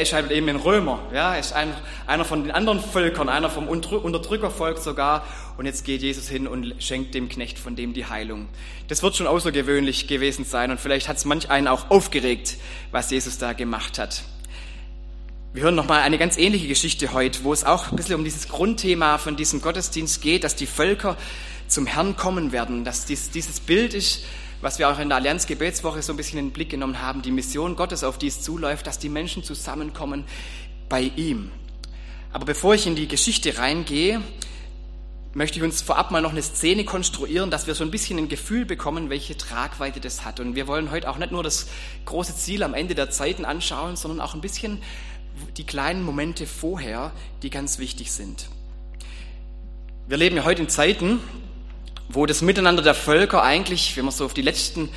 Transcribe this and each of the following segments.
er ist halt eben ein Römer, ja, er ist ein, einer von den anderen Völkern, einer vom Unterdrückervolk sogar. Und jetzt geht Jesus hin und schenkt dem Knecht von dem die Heilung. Das wird schon außergewöhnlich gewesen sein und vielleicht hat es manch einen auch aufgeregt, was Jesus da gemacht hat. Wir hören nochmal eine ganz ähnliche Geschichte heute, wo es auch ein bisschen um dieses Grundthema von diesem Gottesdienst geht, dass die Völker zum Herrn kommen werden, dass dies, dieses Bild ist, was wir auch in der Allianz Gebetswoche so ein bisschen in den Blick genommen haben, die Mission Gottes, auf die es zuläuft, dass die Menschen zusammenkommen bei ihm. Aber bevor ich in die Geschichte reingehe, möchte ich uns vorab mal noch eine Szene konstruieren, dass wir so ein bisschen ein Gefühl bekommen, welche Tragweite das hat. Und wir wollen heute auch nicht nur das große Ziel am Ende der Zeiten anschauen, sondern auch ein bisschen die kleinen Momente vorher, die ganz wichtig sind. Wir leben ja heute in Zeiten, wo das Miteinander der Völker eigentlich, wenn man so auf die letzten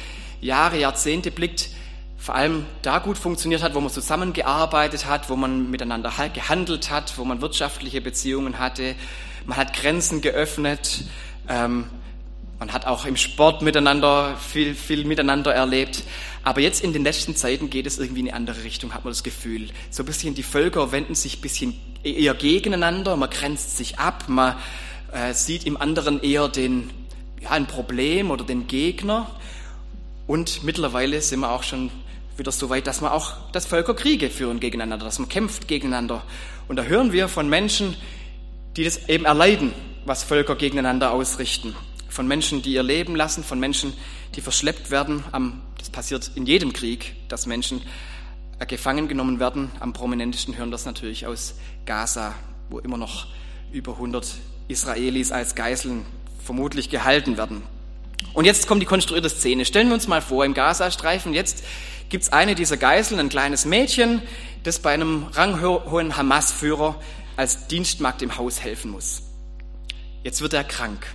Jahre, Jahrzehnte blickt, vor allem da gut funktioniert hat, wo man zusammengearbeitet hat, wo man miteinander gehandelt hat, wo man wirtschaftliche Beziehungen hatte. Man hat Grenzen geöffnet. Ähm, man hat auch im Sport miteinander viel, viel miteinander erlebt. Aber jetzt in den letzten Zeiten geht es irgendwie in eine andere Richtung, hat man das Gefühl. So ein bisschen die Völker wenden sich ein bisschen eher gegeneinander, man grenzt sich ab, man äh, sieht im anderen eher den, ja, ein Problem oder den Gegner. Und mittlerweile sind wir auch schon wieder so weit, dass man auch, dass Völker Kriege führen gegeneinander, dass man kämpft gegeneinander. Und da hören wir von Menschen, die das eben erleiden, was Völker gegeneinander ausrichten. Von Menschen, die ihr Leben lassen, von Menschen, die verschleppt werden. Das passiert in jedem Krieg, dass Menschen äh, gefangen genommen werden. Am prominentesten hören das natürlich aus Gaza, wo immer noch über 100 Israelis als Geiseln vermutlich gehalten werden. Und jetzt kommt die konstruierte Szene. Stellen wir uns mal vor, im Gazastreifen, jetzt gibt es eine dieser Geiseln, ein kleines Mädchen, das bei einem ranghohen Hamas-Führer als Dienstmagd im Haus helfen muss. Jetzt wird er krank.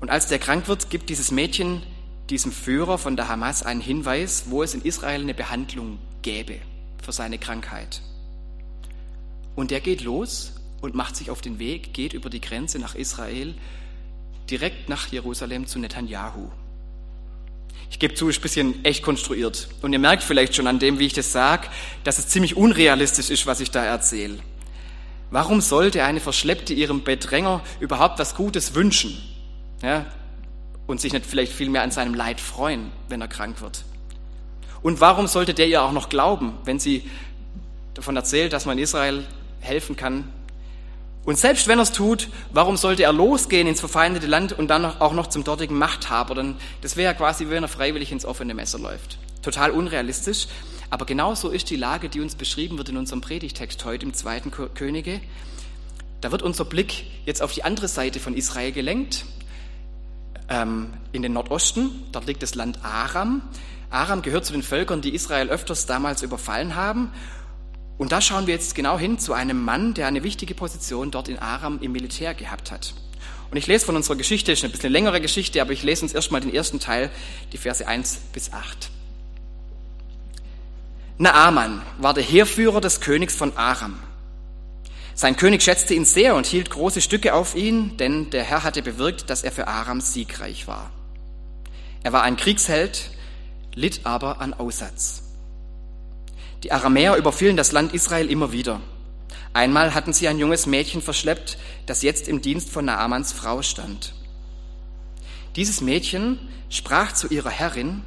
Und als der krank wird, gibt dieses Mädchen diesem Führer von der Hamas einen Hinweis, wo es in Israel eine Behandlung gäbe für seine Krankheit. Und der geht los und macht sich auf den Weg, geht über die Grenze nach Israel direkt nach Jerusalem zu Netanyahu. Ich gebe zu, ist ein bisschen echt konstruiert. Und ihr merkt vielleicht schon an dem, wie ich das sage, dass es ziemlich unrealistisch ist, was ich da erzähle. Warum sollte eine Verschleppte ihrem Bedränger überhaupt was Gutes wünschen? Ja, und sich nicht vielleicht viel mehr an seinem Leid freuen, wenn er krank wird? Und warum sollte der ihr auch noch glauben, wenn sie davon erzählt, dass man Israel helfen kann, und selbst wenn er es tut, warum sollte er losgehen ins verfeindete Land und dann auch noch zum dortigen Machthaber? Denn das wäre ja quasi, wenn er freiwillig ins offene Messer läuft. Total unrealistisch. Aber genau so ist die Lage, die uns beschrieben wird in unserem Predigtext heute im zweiten Könige. Da wird unser Blick jetzt auf die andere Seite von Israel gelenkt, ähm, in den Nordosten. Dort liegt das Land Aram. Aram gehört zu den Völkern, die Israel öfters damals überfallen haben und da schauen wir jetzt genau hin zu einem Mann, der eine wichtige Position dort in Aram im Militär gehabt hat. Und ich lese von unserer Geschichte, ist eine bisschen längere Geschichte, aber ich lese uns erstmal den ersten Teil, die Verse 1 bis 8. Naaman war der Heerführer des Königs von Aram. Sein König schätzte ihn sehr und hielt große Stücke auf ihn, denn der Herr hatte bewirkt, dass er für Aram siegreich war. Er war ein Kriegsheld, litt aber an Aussatz. Die Aramäer überfielen das Land Israel immer wieder. Einmal hatten sie ein junges Mädchen verschleppt, das jetzt im Dienst von Naamans Frau stand. Dieses Mädchen sprach zu ihrer Herrin,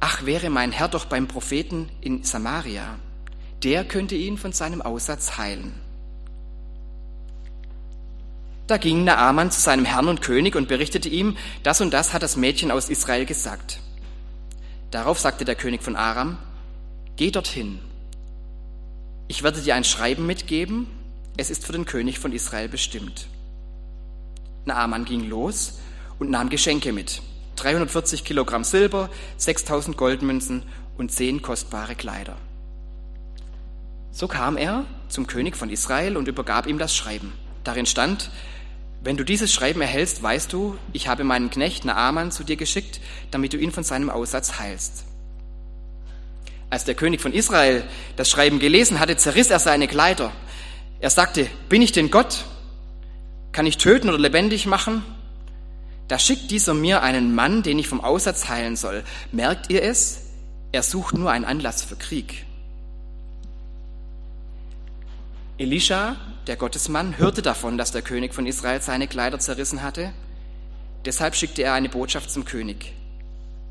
Ach, wäre mein Herr doch beim Propheten in Samaria, der könnte ihn von seinem Aussatz heilen. Da ging Naaman zu seinem Herrn und König und berichtete ihm, das und das hat das Mädchen aus Israel gesagt. Darauf sagte der König von Aram, Geh dorthin. Ich werde dir ein Schreiben mitgeben. Es ist für den König von Israel bestimmt. Naaman ging los und nahm Geschenke mit. 340 Kilogramm Silber, 6000 Goldmünzen und zehn kostbare Kleider. So kam er zum König von Israel und übergab ihm das Schreiben. Darin stand, wenn du dieses Schreiben erhältst, weißt du, ich habe meinen Knecht Naaman zu dir geschickt, damit du ihn von seinem Aussatz heilst. Als der König von Israel das Schreiben gelesen hatte, zerriss er seine Kleider. Er sagte, bin ich denn Gott? Kann ich töten oder lebendig machen? Da schickt dieser mir einen Mann, den ich vom Aussatz heilen soll. Merkt ihr es? Er sucht nur einen Anlass für Krieg. Elisha, der Gottesmann, hörte davon, dass der König von Israel seine Kleider zerrissen hatte. Deshalb schickte er eine Botschaft zum König.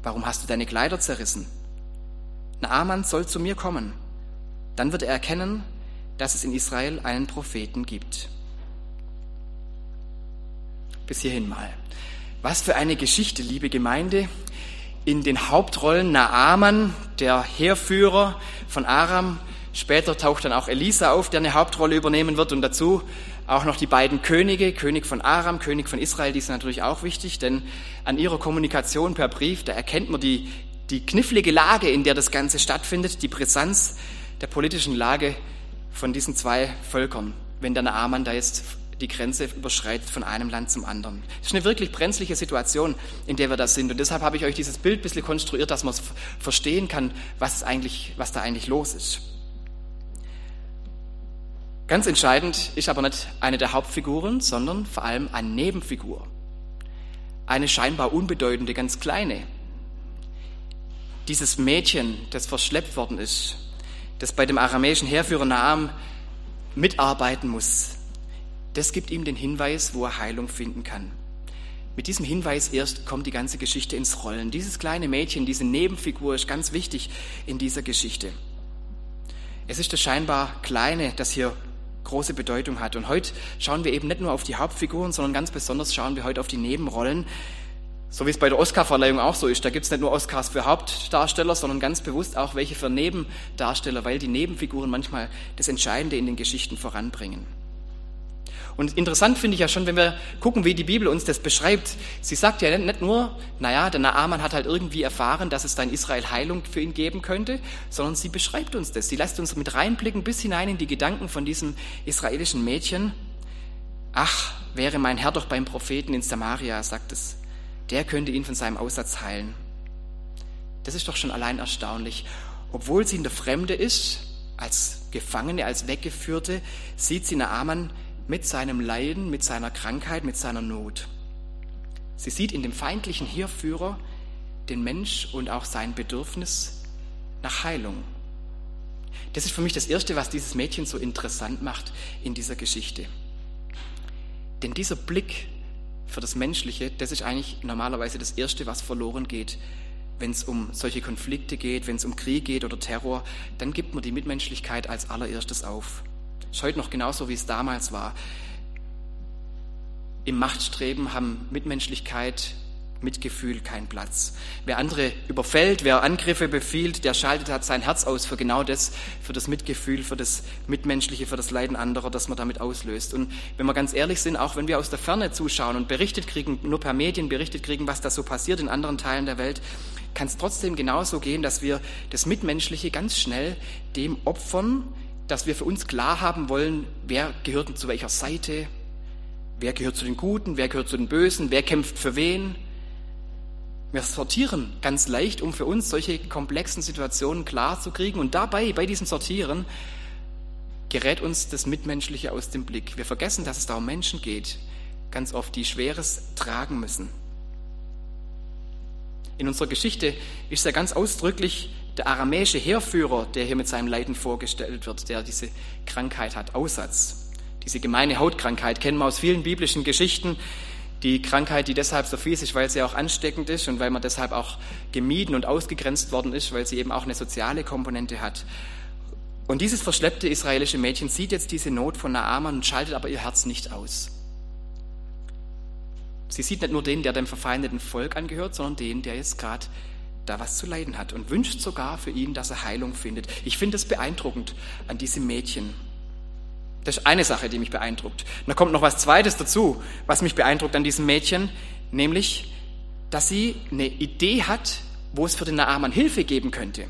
Warum hast du deine Kleider zerrissen? Naaman soll zu mir kommen. Dann wird er erkennen, dass es in Israel einen Propheten gibt. Bis hierhin mal. Was für eine Geschichte, liebe Gemeinde. In den Hauptrollen Naaman, der Heerführer von Aram. Später taucht dann auch Elisa auf, der eine Hauptrolle übernehmen wird. Und dazu auch noch die beiden Könige, König von Aram, König von Israel, die sind natürlich auch wichtig, denn an ihrer Kommunikation per Brief, da erkennt man die, die knifflige Lage, in der das Ganze stattfindet, die Brisanz der politischen Lage von diesen zwei Völkern, wenn der Naaman da jetzt die Grenze überschreitet von einem Land zum anderen. Das ist eine wirklich brenzliche Situation, in der wir da sind. Und deshalb habe ich euch dieses Bild ein bisschen konstruiert, dass man verstehen kann, was, eigentlich, was da eigentlich los ist. Ganz entscheidend ist aber nicht eine der Hauptfiguren, sondern vor allem eine Nebenfigur. Eine scheinbar unbedeutende, ganz kleine. Dieses Mädchen, das verschleppt worden ist, das bei dem aramäischen Heerführer Naam mitarbeiten muss, das gibt ihm den Hinweis, wo er Heilung finden kann. Mit diesem Hinweis erst kommt die ganze Geschichte ins Rollen. Dieses kleine Mädchen, diese Nebenfigur ist ganz wichtig in dieser Geschichte. Es ist das scheinbar Kleine, das hier große Bedeutung hat. Und heute schauen wir eben nicht nur auf die Hauptfiguren, sondern ganz besonders schauen wir heute auf die Nebenrollen. So wie es bei der Oscarverleihung auch so ist. Da gibt es nicht nur Oscars für Hauptdarsteller, sondern ganz bewusst auch welche für Nebendarsteller, weil die Nebenfiguren manchmal das Entscheidende in den Geschichten voranbringen. Und interessant finde ich ja schon, wenn wir gucken, wie die Bibel uns das beschreibt. Sie sagt ja nicht nur, naja, der Naaman hat halt irgendwie erfahren, dass es da in Israel Heilung für ihn geben könnte, sondern sie beschreibt uns das. Sie lässt uns mit reinblicken bis hinein in die Gedanken von diesem israelischen Mädchen. Ach, wäre mein Herr doch beim Propheten in Samaria, sagt es. Der könnte ihn von seinem Aussatz heilen. Das ist doch schon allein erstaunlich. Obwohl sie in der Fremde ist, als Gefangene, als Weggeführte, sieht sie Naaman mit seinem Leiden, mit seiner Krankheit, mit seiner Not. Sie sieht in dem feindlichen Heerführer den Mensch und auch sein Bedürfnis nach Heilung. Das ist für mich das Erste, was dieses Mädchen so interessant macht in dieser Geschichte. Denn dieser Blick für das Menschliche, das ist eigentlich normalerweise das Erste, was verloren geht, wenn es um solche Konflikte geht, wenn es um Krieg geht oder Terror, dann gibt man die Mitmenschlichkeit als allererstes auf. Ist heute noch genauso, wie es damals war. Im Machtstreben haben Mitmenschlichkeit, Mitgefühl keinen Platz. Wer andere überfällt, wer Angriffe befiehlt, der schaltet hat sein Herz aus für genau das, für das Mitgefühl, für das Mitmenschliche, für das Leiden anderer, das man damit auslöst. Und wenn wir ganz ehrlich sind, auch wenn wir aus der Ferne zuschauen und berichtet kriegen, nur per Medien berichtet kriegen, was da so passiert in anderen Teilen der Welt, kann es trotzdem genauso gehen, dass wir das Mitmenschliche ganz schnell dem opfern, dass wir für uns klar haben wollen, wer gehört zu welcher Seite, wer gehört zu den Guten, wer gehört zu den Bösen, wer kämpft für wen. Wir sortieren ganz leicht, um für uns solche komplexen Situationen klar zu kriegen. Und dabei, bei diesem Sortieren, gerät uns das Mitmenschliche aus dem Blick. Wir vergessen, dass es da um Menschen geht, ganz oft, die Schweres tragen müssen. In unserer Geschichte ist ja ganz ausdrücklich der aramäische Heerführer, der hier mit seinem Leiden vorgestellt wird, der diese Krankheit hat, Aussatz. Diese gemeine Hautkrankheit kennen wir aus vielen biblischen Geschichten. Die Krankheit, die deshalb so fies ist, weil sie auch ansteckend ist und weil man deshalb auch gemieden und ausgegrenzt worden ist, weil sie eben auch eine soziale Komponente hat. Und dieses verschleppte israelische Mädchen sieht jetzt diese Not von Naaman und schaltet aber ihr Herz nicht aus. Sie sieht nicht nur den, der dem verfeindeten Volk angehört, sondern den, der jetzt gerade da was zu leiden hat und wünscht sogar für ihn, dass er Heilung findet. Ich finde es beeindruckend an diesem Mädchen. Das ist eine Sache, die mich beeindruckt. Und da kommt noch was Zweites dazu, was mich beeindruckt an diesem Mädchen, nämlich, dass sie eine Idee hat, wo es für den Naaman Hilfe geben könnte.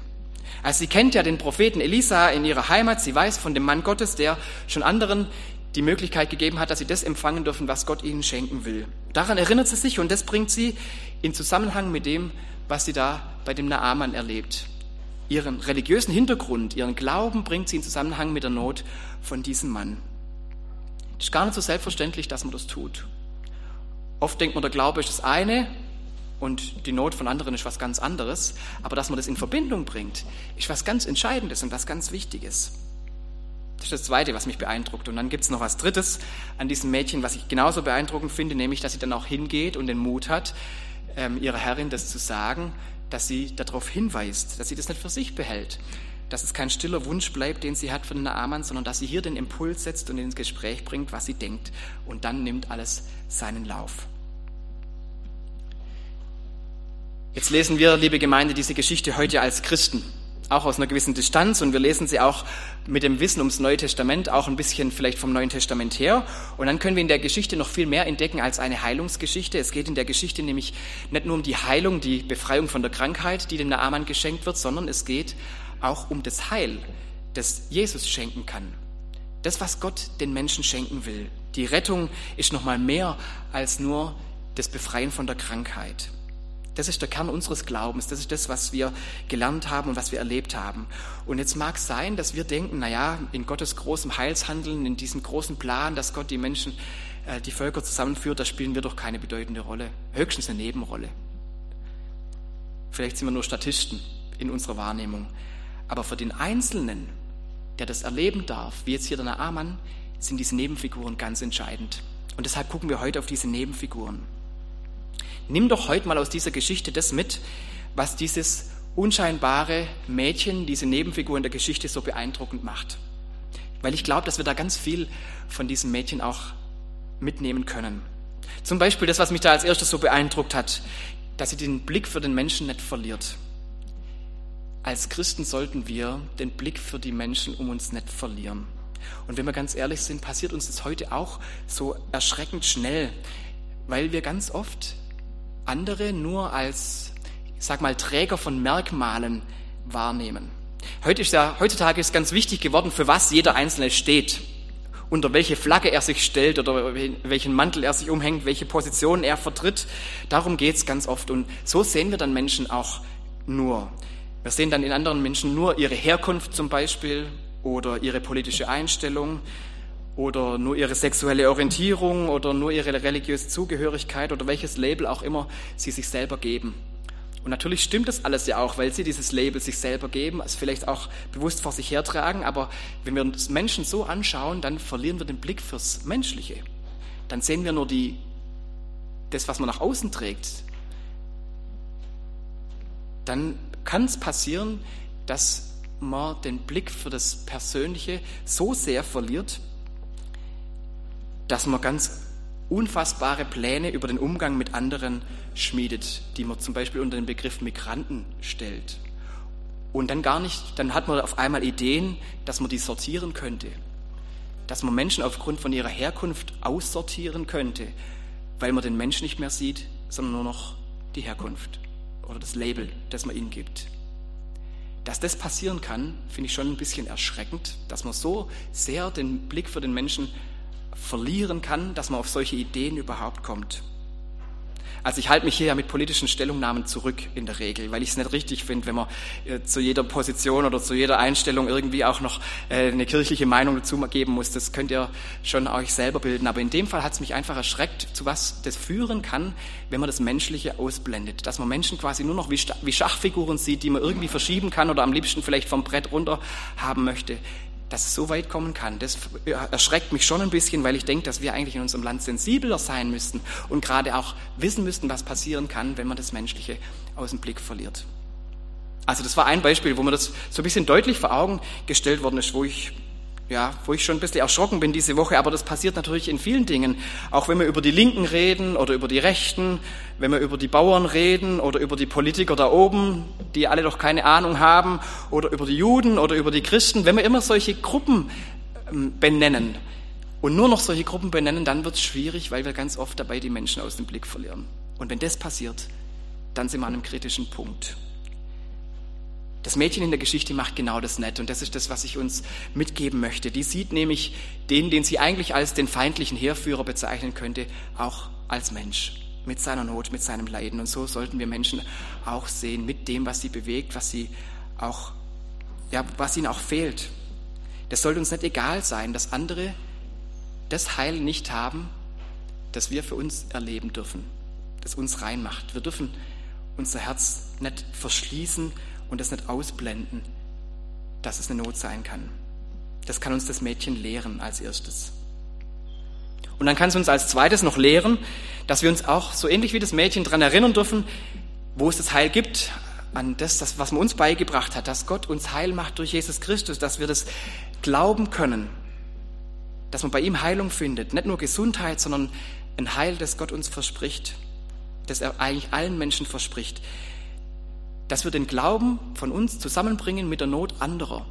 Also sie kennt ja den Propheten Elisa in ihrer Heimat, sie weiß von dem Mann Gottes, der schon anderen die Möglichkeit gegeben hat, dass sie das empfangen dürfen, was Gott ihnen schenken will. Daran erinnert sie sich und das bringt sie in Zusammenhang mit dem, was sie da bei dem Naaman erlebt. Ihren religiösen Hintergrund, ihren Glauben bringt sie in Zusammenhang mit der Not von diesem Mann. Es ist gar nicht so selbstverständlich, dass man das tut. Oft denkt man, der Glaube ist das eine und die Not von anderen ist was ganz anderes. Aber dass man das in Verbindung bringt, ist was ganz Entscheidendes und was ganz Wichtiges. Das ist das Zweite, was mich beeindruckt. Und dann gibt es noch was Drittes an diesem Mädchen, was ich genauso beeindruckend finde, nämlich, dass sie dann auch hingeht und den Mut hat, ähm, ihrer Herrin das zu sagen, dass sie darauf hinweist, dass sie das nicht für sich behält, dass es kein stiller Wunsch bleibt, den sie hat für den Naaman, sondern dass sie hier den Impuls setzt und ins Gespräch bringt, was sie denkt. Und dann nimmt alles seinen Lauf. Jetzt lesen wir, liebe Gemeinde, diese Geschichte heute als Christen auch aus einer gewissen Distanz und wir lesen sie auch mit dem Wissen ums Neue Testament, auch ein bisschen vielleicht vom Neuen Testament her. Und dann können wir in der Geschichte noch viel mehr entdecken als eine Heilungsgeschichte. Es geht in der Geschichte nämlich nicht nur um die Heilung, die Befreiung von der Krankheit, die dem Naaman geschenkt wird, sondern es geht auch um das Heil, das Jesus schenken kann. Das, was Gott den Menschen schenken will. Die Rettung ist noch mal mehr als nur das Befreien von der Krankheit. Das ist der Kern unseres Glaubens. Das ist das, was wir gelernt haben und was wir erlebt haben. Und jetzt mag es sein, dass wir denken, na ja, in Gottes großem Heilshandeln, in diesem großen Plan, dass Gott die Menschen, äh, die Völker zusammenführt, da spielen wir doch keine bedeutende Rolle. Höchstens eine Nebenrolle. Vielleicht sind wir nur Statisten in unserer Wahrnehmung. Aber für den Einzelnen, der das erleben darf, wie jetzt hier der Naaman, sind diese Nebenfiguren ganz entscheidend. Und deshalb gucken wir heute auf diese Nebenfiguren. Nimm doch heute mal aus dieser Geschichte das mit, was dieses unscheinbare Mädchen, diese Nebenfigur in der Geschichte so beeindruckend macht. Weil ich glaube, dass wir da ganz viel von diesem Mädchen auch mitnehmen können. Zum Beispiel das, was mich da als erstes so beeindruckt hat, dass sie den Blick für den Menschen nicht verliert. Als Christen sollten wir den Blick für die Menschen um uns nicht verlieren. Und wenn wir ganz ehrlich sind, passiert uns das heute auch so erschreckend schnell, weil wir ganz oft andere nur als, ich sag mal, Träger von Merkmalen wahrnehmen. Heute ist ja, heutzutage ist ganz wichtig geworden, für was jeder Einzelne steht, unter welche Flagge er sich stellt oder welchen Mantel er sich umhängt, welche Position er vertritt. Darum geht's ganz oft. Und so sehen wir dann Menschen auch nur. Wir sehen dann in anderen Menschen nur ihre Herkunft zum Beispiel oder ihre politische Einstellung oder nur ihre sexuelle Orientierung oder nur ihre religiöse Zugehörigkeit oder welches Label auch immer sie sich selber geben. Und natürlich stimmt das alles ja auch, weil sie dieses Label sich selber geben, es vielleicht auch bewusst vor sich hertragen, aber wenn wir uns Menschen so anschauen, dann verlieren wir den Blick fürs Menschliche. Dann sehen wir nur die, das, was man nach außen trägt. Dann kann es passieren, dass man den Blick für das Persönliche so sehr verliert, dass man ganz unfassbare Pläne über den Umgang mit anderen schmiedet, die man zum Beispiel unter den Begriff Migranten stellt. Und dann gar nicht, dann hat man auf einmal Ideen, dass man die sortieren könnte, dass man Menschen aufgrund von ihrer Herkunft aussortieren könnte, weil man den Menschen nicht mehr sieht, sondern nur noch die Herkunft oder das Label, das man ihnen gibt. Dass das passieren kann, finde ich schon ein bisschen erschreckend, dass man so sehr den Blick für den Menschen verlieren kann, dass man auf solche Ideen überhaupt kommt. Also ich halte mich hier ja mit politischen Stellungnahmen zurück in der Regel, weil ich es nicht richtig finde, wenn man äh, zu jeder Position oder zu jeder Einstellung irgendwie auch noch äh, eine kirchliche Meinung dazu geben muss. Das könnt ihr schon euch selber bilden. Aber in dem Fall hat es mich einfach erschreckt, zu was das führen kann, wenn man das Menschliche ausblendet. Dass man Menschen quasi nur noch wie, wie Schachfiguren sieht, die man irgendwie verschieben kann oder am liebsten vielleicht vom Brett runter haben möchte dass es so weit kommen kann, das erschreckt mich schon ein bisschen, weil ich denke, dass wir eigentlich in unserem Land sensibler sein müssten und gerade auch wissen müssten, was passieren kann, wenn man das Menschliche aus dem Blick verliert. Also das war ein Beispiel, wo mir das so ein bisschen deutlich vor Augen gestellt worden ist, wo ich ja, wo ich schon ein bisschen erschrocken bin diese Woche, aber das passiert natürlich in vielen Dingen. Auch wenn wir über die Linken reden oder über die Rechten, wenn wir über die Bauern reden oder über die Politiker da oben, die alle doch keine Ahnung haben, oder über die Juden oder über die Christen, wenn wir immer solche Gruppen ähm, benennen und nur noch solche Gruppen benennen, dann wird es schwierig, weil wir ganz oft dabei die Menschen aus dem Blick verlieren. Und wenn das passiert, dann sind wir an einem kritischen Punkt. Das Mädchen in der Geschichte macht genau das nicht und das ist das, was ich uns mitgeben möchte. Die sieht nämlich den, den sie eigentlich als den feindlichen Heerführer bezeichnen könnte, auch als Mensch mit seiner Not, mit seinem Leiden. Und so sollten wir Menschen auch sehen, mit dem, was sie bewegt, was sie auch, ja, was ihnen auch fehlt. Das sollte uns nicht egal sein, dass andere das Heil nicht haben, das wir für uns erleben dürfen, das uns reinmacht. Wir dürfen unser Herz nicht verschließen und das nicht ausblenden, dass es eine Not sein kann. Das kann uns das Mädchen lehren als erstes. Und dann kann es uns als zweites noch lehren, dass wir uns auch so ähnlich wie das Mädchen daran erinnern dürfen, wo es das Heil gibt, an das, das, was man uns beigebracht hat, dass Gott uns Heil macht durch Jesus Christus, dass wir das glauben können, dass man bei ihm Heilung findet. Nicht nur Gesundheit, sondern ein Heil, das Gott uns verspricht, das er eigentlich allen Menschen verspricht. Dass wir den Glauben von uns zusammenbringen mit der Not anderer.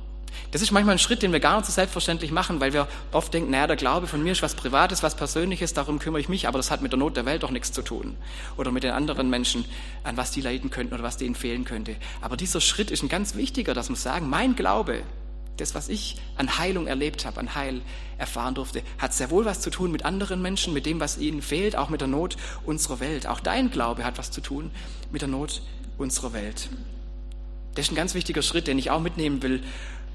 Das ist manchmal ein Schritt, den wir gar nicht so selbstverständlich machen, weil wir oft denken, naja, der Glaube von mir ist was Privates, was Persönliches, darum kümmere ich mich, aber das hat mit der Not der Welt doch nichts zu tun. Oder mit den anderen Menschen, an was die leiden könnten oder was denen fehlen könnte. Aber dieser Schritt ist ein ganz wichtiger, dass wir sagen, mein Glaube, das, was ich an Heilung erlebt habe, an Heil erfahren durfte, hat sehr wohl was zu tun mit anderen Menschen, mit dem, was ihnen fehlt, auch mit der Not unserer Welt. Auch dein Glaube hat was zu tun mit der Not unserer Welt. Das ist ein ganz wichtiger Schritt, den ich auch mitnehmen will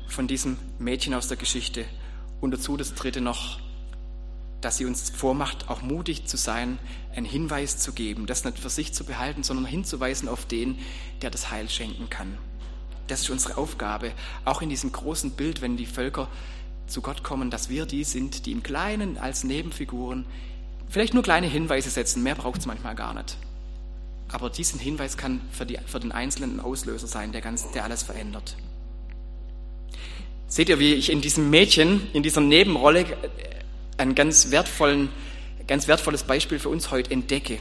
von diesem Mädchen aus der Geschichte. Und dazu das dritte noch, dass sie uns vormacht, auch mutig zu sein, einen Hinweis zu geben, das nicht für sich zu behalten, sondern hinzuweisen auf den, der das Heil schenken kann. Das ist unsere Aufgabe, auch in diesem großen Bild, wenn die Völker zu Gott kommen, dass wir die sind, die im Kleinen als Nebenfiguren vielleicht nur kleine Hinweise setzen, mehr braucht es manchmal gar nicht. Aber diesen Hinweis kann für, die, für den Einzelnen ein Auslöser sein, der, ganz, der alles verändert. Seht ihr, wie ich in diesem Mädchen, in dieser Nebenrolle ein ganz, wertvollen, ganz wertvolles Beispiel für uns heute entdecke.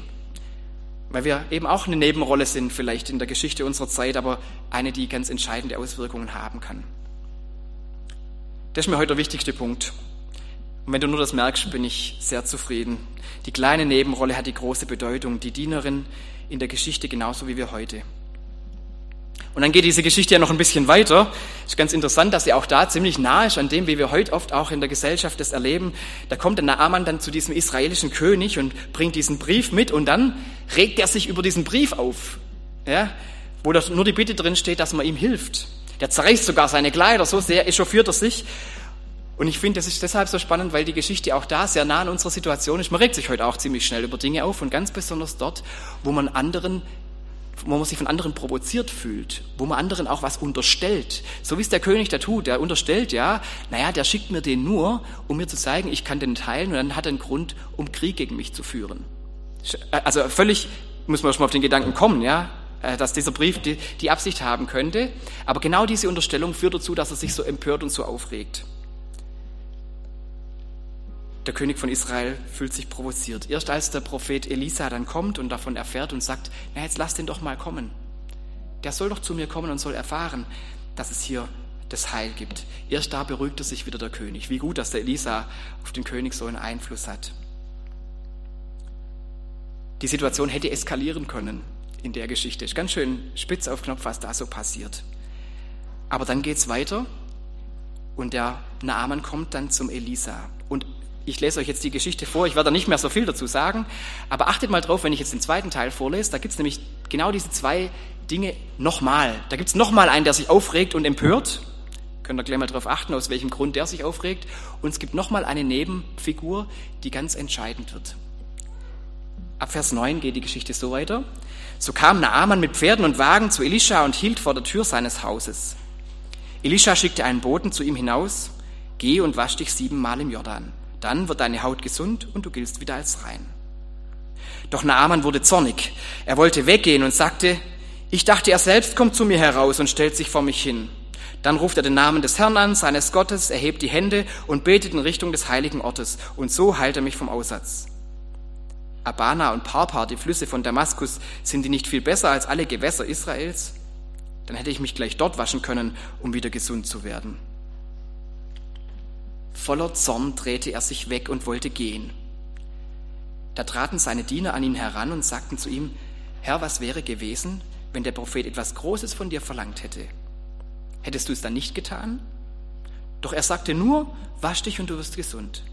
Weil wir eben auch eine Nebenrolle sind, vielleicht in der Geschichte unserer Zeit, aber eine, die ganz entscheidende Auswirkungen haben kann. Das ist mir heute der wichtigste Punkt. Und wenn du nur das merkst, bin ich sehr zufrieden. Die kleine Nebenrolle hat die große Bedeutung, die Dienerin in der Geschichte genauso wie wir heute. Und dann geht diese Geschichte ja noch ein bisschen weiter. Ist ganz interessant, dass sie auch da ziemlich nah ist an dem, wie wir heute oft auch in der Gesellschaft das erleben. Da kommt der Naaman dann zu diesem israelischen König und bringt diesen Brief mit und dann regt er sich über diesen Brief auf, ja, wo nur die Bitte drin steht, dass man ihm hilft. Der zerreißt sogar seine Kleider, so sehr echauffiert er sich. Und ich finde, das ist deshalb so spannend, weil die Geschichte auch da sehr nah an unserer Situation ist. Man regt sich heute auch ziemlich schnell über Dinge auf und ganz besonders dort, wo man anderen wo man sich von anderen provoziert fühlt, wo man anderen auch was unterstellt. So wie es der König da tut, der unterstellt ja, naja, der schickt mir den nur, um mir zu zeigen, ich kann den teilen und dann hat er einen Grund, um Krieg gegen mich zu führen. Also völlig, muss man schon mal auf den Gedanken kommen, ja, äh, dass dieser Brief die, die Absicht haben könnte. Aber genau diese Unterstellung führt dazu, dass er sich so empört und so aufregt. Der König von Israel fühlt sich provoziert. Erst als der Prophet Elisa dann kommt und davon erfährt und sagt, na jetzt lass den doch mal kommen. Der soll doch zu mir kommen und soll erfahren, dass es hier das Heil gibt. Erst da beruhigt er sich wieder der König. Wie gut, dass der Elisa auf den König so einen Einfluss hat. Die Situation hätte eskalieren können in der Geschichte. Ist ganz schön spitz auf Knopf, was da so passiert. Aber dann geht es weiter und der Naaman kommt dann zum Elisa. Und ich lese euch jetzt die Geschichte vor, ich werde da nicht mehr so viel dazu sagen, aber achtet mal drauf, wenn ich jetzt den zweiten Teil vorlese, da gibt es nämlich genau diese zwei Dinge nochmal. Da gibt es nochmal einen, der sich aufregt und empört. Könnt ihr gleich mal darauf achten, aus welchem Grund der sich aufregt. Und es gibt nochmal eine Nebenfigur, die ganz entscheidend wird. Ab Vers 9 geht die Geschichte so weiter. So kam Naaman mit Pferden und Wagen zu Elisha und hielt vor der Tür seines Hauses. Elisha schickte einen Boten zu ihm hinaus, geh und wasch dich siebenmal im Jordan. Dann wird deine Haut gesund und du giltst wieder als rein. Doch Naaman wurde zornig. Er wollte weggehen und sagte, ich dachte, er selbst kommt zu mir heraus und stellt sich vor mich hin. Dann ruft er den Namen des Herrn an, seines Gottes, erhebt die Hände und betet in Richtung des heiligen Ortes. Und so heilt er mich vom Aussatz. Abana und Parpar, die Flüsse von Damaskus, sind die nicht viel besser als alle Gewässer Israels? Dann hätte ich mich gleich dort waschen können, um wieder gesund zu werden. Voller Zorn drehte er sich weg und wollte gehen. Da traten seine Diener an ihn heran und sagten zu ihm, Herr, was wäre gewesen, wenn der Prophet etwas Großes von dir verlangt hätte? Hättest du es dann nicht getan? Doch er sagte nur, wasch dich und du wirst gesund.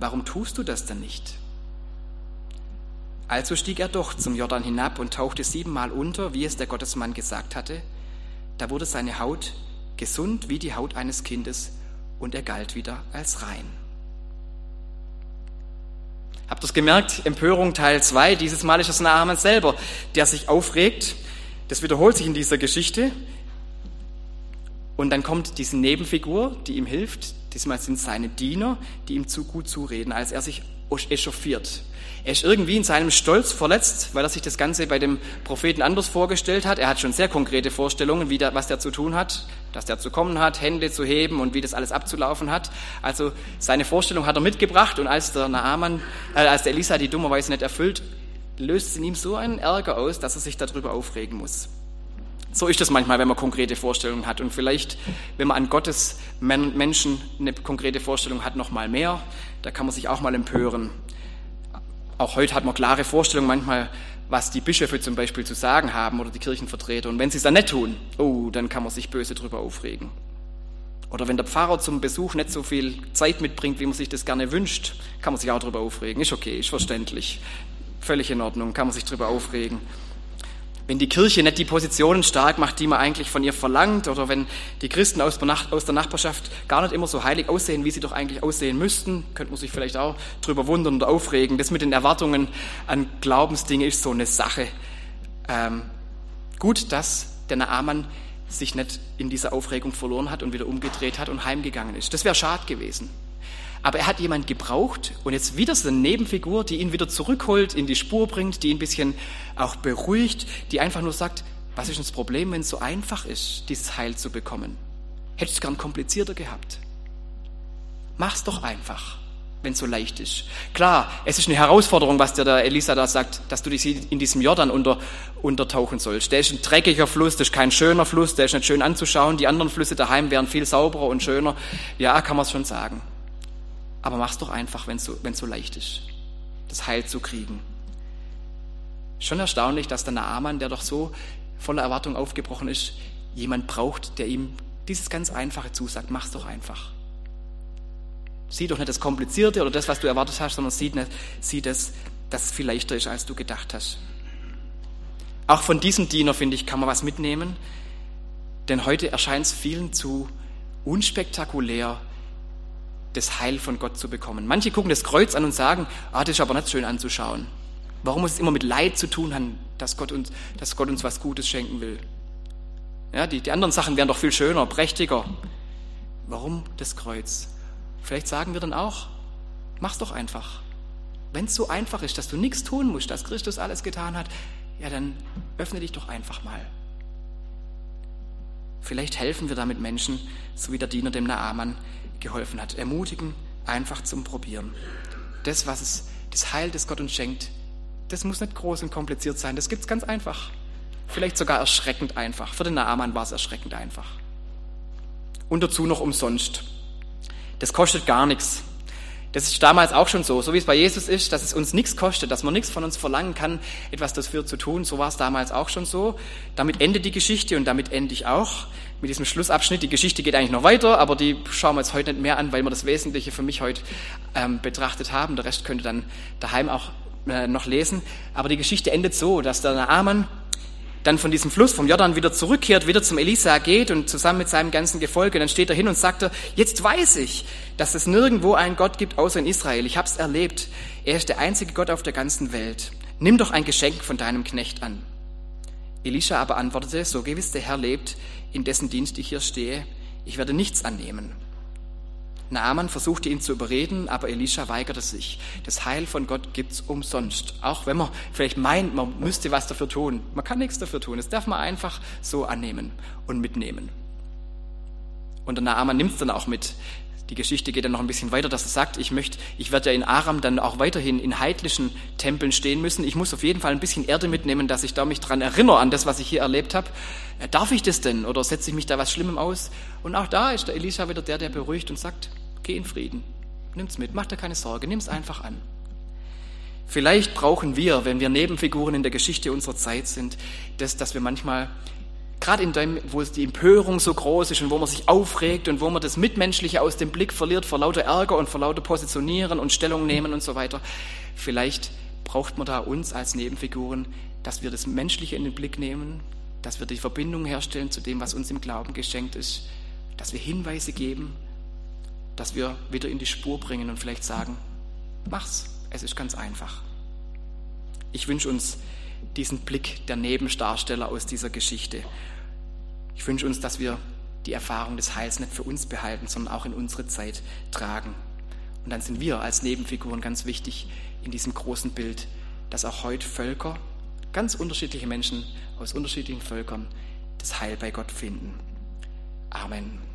Warum tust du das denn nicht? Also stieg er doch zum Jordan hinab und tauchte siebenmal unter, wie es der Gottesmann gesagt hatte. Da wurde seine Haut gesund wie die Haut eines Kindes und er galt wieder als rein. Habt ihr es gemerkt? Empörung Teil 2. Dieses Mal ist es Naaman selber, der sich aufregt. Das wiederholt sich in dieser Geschichte. Und dann kommt diese Nebenfigur, die ihm hilft. Diesmal sind seine Diener, die ihm zu gut zureden, als er sich echauffiert. Er ist irgendwie in seinem Stolz verletzt, weil er sich das Ganze bei dem Propheten anders vorgestellt hat. Er hat schon sehr konkrete Vorstellungen, wie der, was der zu tun hat, dass der zu kommen hat, Hände zu heben und wie das alles abzulaufen hat. Also seine Vorstellung hat er mitgebracht und als der Naaman, äh, als der Elisa die dummerweise nicht erfüllt, löst es in ihm so einen Ärger aus, dass er sich darüber aufregen muss. So ist es manchmal, wenn man konkrete Vorstellungen hat. Und vielleicht, wenn man an Gottes Menschen eine konkrete Vorstellung hat, noch mal mehr. Da kann man sich auch mal empören. Auch heute hat man klare Vorstellungen manchmal, was die Bischöfe zum Beispiel zu sagen haben oder die Kirchenvertreter. Und wenn sie es dann nicht tun, oh, dann kann man sich böse drüber aufregen. Oder wenn der Pfarrer zum Besuch nicht so viel Zeit mitbringt, wie man sich das gerne wünscht, kann man sich auch drüber aufregen. Ist okay, ist verständlich. Völlig in Ordnung, kann man sich drüber aufregen wenn die Kirche nicht die Positionen stark macht, die man eigentlich von ihr verlangt, oder wenn die Christen aus der Nachbarschaft gar nicht immer so heilig aussehen, wie sie doch eigentlich aussehen müssten, könnte man sich vielleicht auch drüber wundern oder aufregen. Das mit den Erwartungen an Glaubensdinge ist so eine Sache. Ähm, gut, dass der Naaman sich nicht in dieser Aufregung verloren hat und wieder umgedreht hat und heimgegangen ist. Das wäre schade gewesen. Aber er hat jemand gebraucht und jetzt wieder so eine Nebenfigur, die ihn wieder zurückholt, in die Spur bringt, die ihn ein bisschen auch beruhigt, die einfach nur sagt, was ist das Problem, wenn es so einfach ist, dieses Heil zu bekommen? Hättest du gern komplizierter gehabt? Mach's doch einfach, wenn es so leicht ist. Klar, es ist eine Herausforderung, was dir der Elisa da sagt, dass du dich in diesem Jordan unter, untertauchen sollst. Der ist ein dreckiger Fluss, das ist kein schöner Fluss, der ist nicht schön anzuschauen. Die anderen Flüsse daheim wären viel sauberer und schöner. Ja, kann man es schon sagen. Aber mach's doch einfach, wenn es so, so leicht ist, das Heil zu kriegen. Schon erstaunlich, dass der Naaman, der doch so voller Erwartung aufgebrochen ist, jemand braucht, der ihm dieses ganz Einfache zusagt. Mach's doch einfach. Sieh doch nicht das Komplizierte oder das, was du erwartet hast, sondern sieh, nicht, sieh das, das viel leichter ist, als du gedacht hast. Auch von diesem Diener, finde ich, kann man was mitnehmen, denn heute erscheint es vielen zu unspektakulär, das Heil von Gott zu bekommen. Manche gucken das Kreuz an und sagen, ah, das ist aber nicht schön anzuschauen. Warum muss es immer mit Leid zu tun haben, dass Gott uns, dass Gott uns was Gutes schenken will? Ja, die, die anderen Sachen wären doch viel schöner, prächtiger. Warum das Kreuz? Vielleicht sagen wir dann auch, mach's doch einfach. Wenn es so einfach ist, dass du nichts tun musst, dass Christus alles getan hat, ja, dann öffne dich doch einfach mal. Vielleicht helfen wir damit Menschen, so wie der Diener dem Naaman, geholfen hat. Ermutigen, einfach zum Probieren. Das, was es, das Heil, das Gott uns schenkt, das muss nicht groß und kompliziert sein. Das gibt es ganz einfach. Vielleicht sogar erschreckend einfach. Für den Naaman war es erschreckend einfach. Und dazu noch umsonst. Das kostet gar nichts. Das ist damals auch schon so, so wie es bei Jesus ist, dass es uns nichts kostet, dass man nichts von uns verlangen kann, etwas dafür zu tun. So war es damals auch schon so. Damit endet die Geschichte und damit ende ich auch mit diesem Schlussabschnitt. Die Geschichte geht eigentlich noch weiter, aber die schauen wir jetzt heute nicht mehr an, weil wir das Wesentliche für mich heute ähm, betrachtet haben. Der Rest könnt ihr dann daheim auch äh, noch lesen. Aber die Geschichte endet so, dass der Naaman dann von diesem Fluss vom Jordan wieder zurückkehrt, wieder zum Elisa geht und zusammen mit seinem ganzen Gefolge, dann steht er hin und sagt er, jetzt weiß ich, dass es nirgendwo einen Gott gibt außer in Israel. Ich habe es erlebt. Er ist der einzige Gott auf der ganzen Welt. Nimm doch ein Geschenk von deinem Knecht an. Elisha aber antwortete, so gewiss der Herr lebt, in dessen Dienst ich hier stehe, ich werde nichts annehmen. Naaman versuchte ihn zu überreden, aber Elisha weigerte sich. Das Heil von Gott gibt's umsonst. Auch wenn man vielleicht meint, man müsste was dafür tun. Man kann nichts dafür tun. Das darf man einfach so annehmen und mitnehmen. Und der Naaman nimmt's dann auch mit. Die Geschichte geht dann noch ein bisschen weiter, dass er sagt, ich möchte, ich werde ja in Aram dann auch weiterhin in heidlichen Tempeln stehen müssen. Ich muss auf jeden Fall ein bisschen Erde mitnehmen, dass ich da mich dran erinnere an das, was ich hier erlebt habe. Äh, darf ich das denn? Oder setze ich mich da was Schlimmem aus? Und auch da ist der Elisha wieder der, der beruhigt und sagt, Geh in Frieden. Nimm's mit. Mach dir keine Sorge. Nimm's einfach an. Vielleicht brauchen wir, wenn wir Nebenfiguren in der Geschichte unserer Zeit sind, das, dass wir manchmal, gerade in dem, wo die Empörung so groß ist und wo man sich aufregt und wo man das Mitmenschliche aus dem Blick verliert vor lauter Ärger und vor lauter Positionieren und Stellung nehmen und so weiter, vielleicht braucht man da uns als Nebenfiguren, dass wir das Menschliche in den Blick nehmen, dass wir die Verbindung herstellen zu dem, was uns im Glauben geschenkt ist, dass wir Hinweise geben, dass wir wieder in die Spur bringen und vielleicht sagen, mach's, es ist ganz einfach. Ich wünsche uns diesen Blick der Nebendarsteller aus dieser Geschichte. Ich wünsche uns, dass wir die Erfahrung des Heils nicht für uns behalten, sondern auch in unsere Zeit tragen. Und dann sind wir als Nebenfiguren ganz wichtig in diesem großen Bild, dass auch heute Völker, ganz unterschiedliche Menschen aus unterschiedlichen Völkern, das Heil bei Gott finden. Amen.